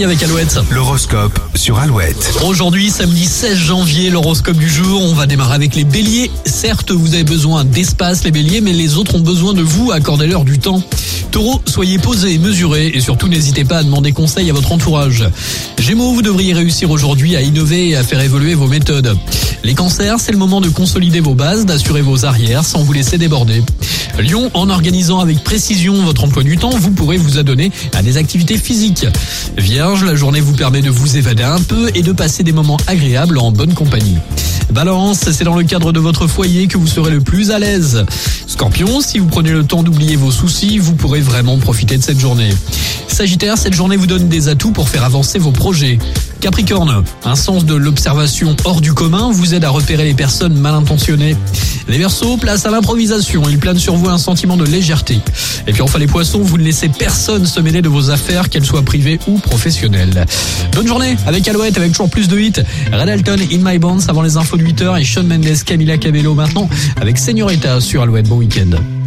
avec Alouette. L'horoscope sur Alouette. Aujourd'hui, samedi 16 janvier, l'horoscope du jour. On va démarrer avec les béliers. Certes, vous avez besoin d'espace, les béliers, mais les autres ont besoin de vous. Accordez-leur du temps. Taureau, soyez posé et mesuré et surtout n'hésitez pas à demander conseil à votre entourage. Gémeaux, vous devriez réussir aujourd'hui à innover et à faire évoluer vos méthodes. Les cancers, c'est le moment de consolider vos bases, d'assurer vos arrières sans vous laisser déborder. Lion, en organisant avec précision votre emploi du temps, vous pourrez vous adonner à des activités physiques. Vierge, la journée vous permet de vous évader un peu et de passer des moments agréables en bonne compagnie. Balance, c'est dans le cadre de votre foyer que vous serez le plus à l'aise. Scorpion, si vous prenez le temps d'oublier vos soucis, vous pourrez vraiment profiter de cette journée. Sagittaire, cette journée vous donne des atouts pour faire avancer vos projets. Capricorne, un sens de l'observation hors du commun vous aide à repérer les personnes mal intentionnées. Les Verseaux, place à l'improvisation, il plane sur vous un sentiment de légèreté. Et puis enfin les Poissons, vous ne laissez personne se mêler de vos affaires, qu'elles soient privées ou professionnelles. Bonne journée avec Alouette, avec toujours plus de hits. Red Alton, In My Bonds avant les infos de 8h et Sean Mendes, Camila Cabello maintenant avec Señorita sur Alouette. Bon week-end.